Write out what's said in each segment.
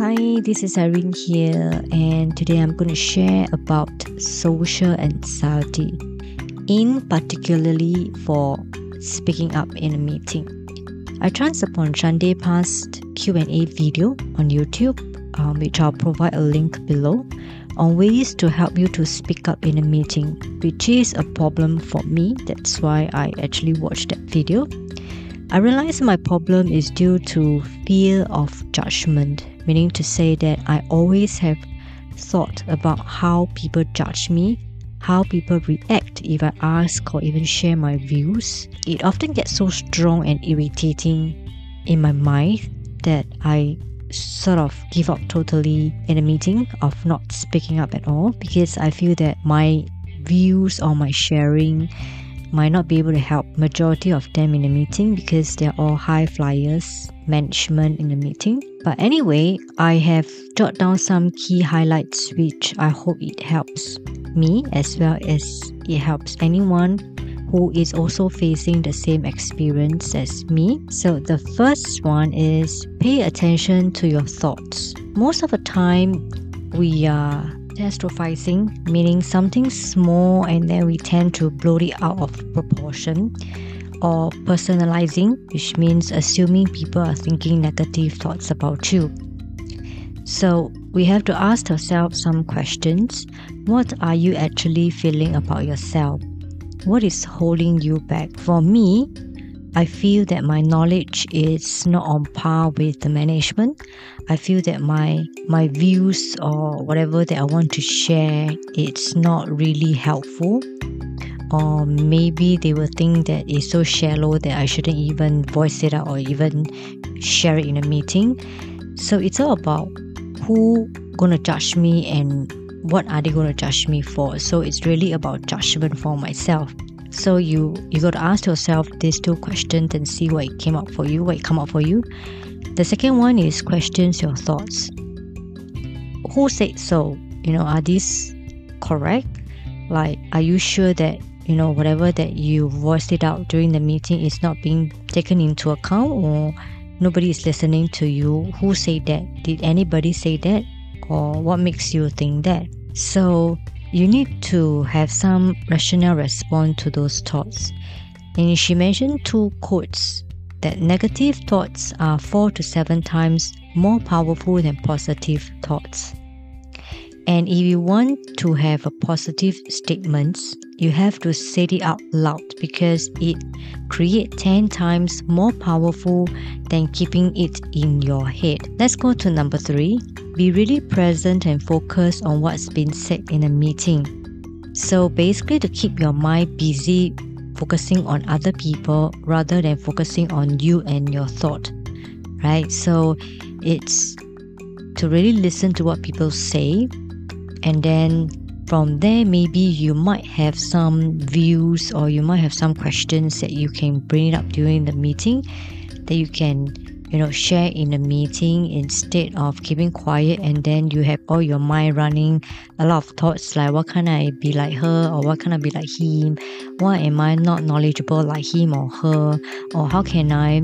Hi, this is Irene here, and today I'm going to share about social anxiety, in particularly for speaking up in a meeting. I chanced upon Shade Zahrai's Q&A video on YouTube, um, which I'll provide a link below, on ways to help you to speak up in a meeting, which is a problem for me. That's why I actually watched that video. I realized my problem is due to fear of judgment, meaning to say that I always have thought about how people judge me, how people react if I ask or even share my views. It often gets so strong and irritating in my mind that I sort of give up totally in a meeting of not speaking up at all because I feel that my views or my sharing might not be able to help majority of them in the meeting because they're all high flyers management in the meeting but anyway i have jot down some key highlights which i hope it helps me as well as it helps anyone who is also facing the same experience as me. So, the first one is pay attention to your thoughts. Most of the time, we are catastrophizing, meaning something small and then we tend to blow it out of proportion, or personalizing, which means assuming people are thinking negative thoughts about you. So we have to ask ourselves some questions. What are you actually feeling about yourself? What is holding you back? For me, I feel that my knowledge is not on par with the management. I feel that my my views or whatever that I want to share it's not really helpful. Or maybe they will think that it's so shallow that I shouldn't even voice it out or even share it in a meeting. So it's all about who gonna judge me and what are they gonna judge me for. So it's really about judgment for myself. So you you got to ask yourself these two questions and see what came up for you, what come up for you. The second one is questions your thoughts. Who said so? You know, are these correct? Like, are you sure that you know whatever that you voiced it out during the meeting is not being taken into account or nobody is listening to you? Who said that? Did anybody say that? Or what makes you think that? So you need to have some rational response to those thoughts. And she mentioned two quotes that negative thoughts are four to seven times more powerful than positive thoughts. And if you want to have a positive statements, you have to say it out loud because it creates 10 times more powerful than keeping it in your head. Let's go to number 3. Be really present and focus on what's been said in a meeting. So basically to keep your mind busy focusing on other people rather than focusing on you and your thought. Right? So it's to really listen to what people say and then from there maybe you might have some views or you might have some questions that you can bring up during the meeting that you can you know share in a meeting instead of keeping quiet. And then you have all your mind running a lot of thoughts like what can i be like her? Or what can i be like him? Why am i not knowledgeable like him or her? Or how can i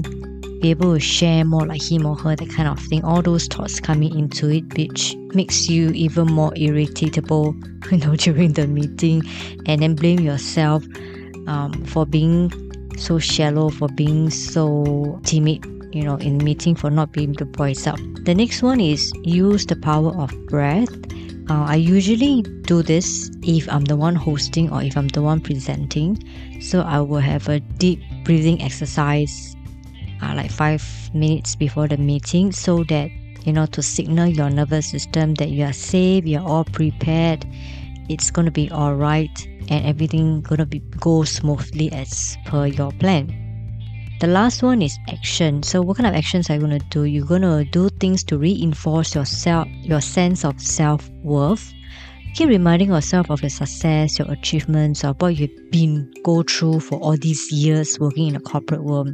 be able to share more like him or her, that kind of thing. All those thoughts coming into it, which makes you even more irritatable, you know, during the meeting, and then blame yourself um, for being so shallow, for being so timid, you know, in meeting, for not being to voice up. The next one is use the power of breath. Uh, I usually do this if I'm the one hosting or if I'm the one presenting. So I will have a deep breathing exercise uh, like five minutes before the meeting so that you know to signal your nervous system that you are safe you're all prepared it's to be all right and everything to be go smoothly as per your plan. The last one is action. So what kind of actions are you to do? You're to do things to reinforce yourself your sense of self-worth. Keep reminding yourself of your success your achievements of what you've been go through for all these years working in a corporate world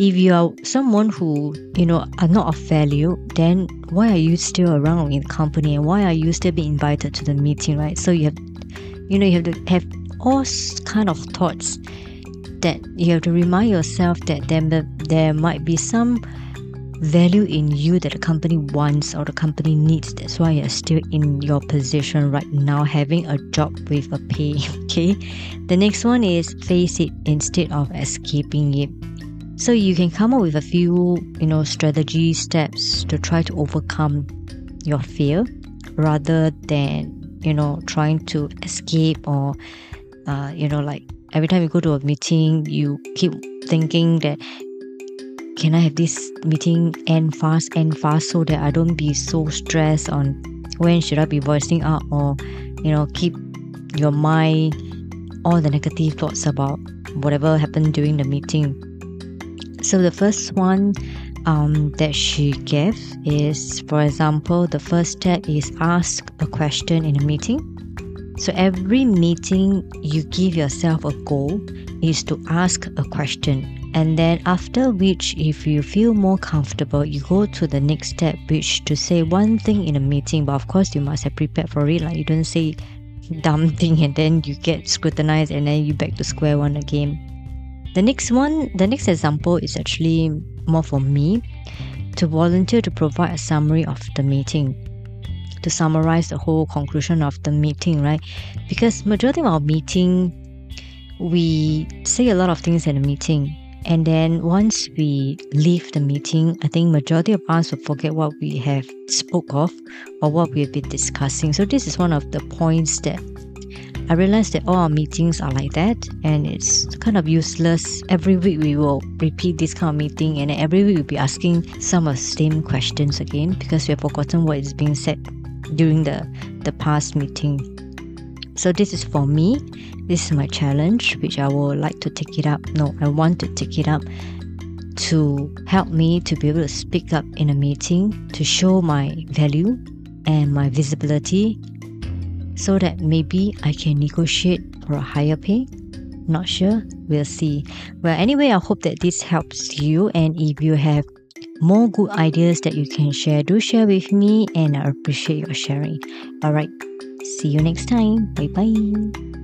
if you are someone who you know are not of value then why are you still around in the company and why are you still being invited to the meeting right so you have you know you have to have all kind of thoughts that you have to remind yourself that there, there might be some value in you that the company wants or the company needs. That's why you're still in your position right now, having a job with a pay. Okay. The next one is face it instead of escaping it. So you can come up with a few, you know, strategy steps to try to overcome your fear rather than, you know, trying to escape or, uh, you know, like every time you go to a meeting, you keep thinking that can I have this meeting end fast, end fast so that I don't be so stressed on when should I be voicing out or, you know, keep your mind all the negative thoughts about whatever happened during the meeting. So the first one um, that she gave is, for example, the first step is ask a question in a meeting. So every meeting you give yourself a goal is to ask a question. And then after which if you feel more comfortable you go to the next step which to say one thing in a meeting. But of course you must have prepared for it. Like you don't say dumb thing and then you get scrutinized and then you back to square one again the next one the next example is actually more for me to volunteer to provide a summary of the meeting. To summarize the whole conclusion of the meeting right? Because majority of our meeting we say a lot of things in a meeting. And then once we leave the meeting, I think majority of us will forget what we have spoke of or what we've been discussing. So this is one of the points that I realized that all our meetings are like that and it's kind of useless. Every week we will repeat this kind of meeting and every week we'll be asking some of the same questions again because we have forgotten what is being said during the, the past meeting. So this is for me. This is my challenge, which I would like to take it up. No, I want to take it up to help me to be able to speak up in a meeting, to show my value and my visibility so that maybe I can negotiate for a higher pay. Not sure, we'll see. Well, anyway, I hope that this helps you. And if you have more good ideas that you can share, do share with me, and I appreciate your sharing. All right, See you next time. Bye bye.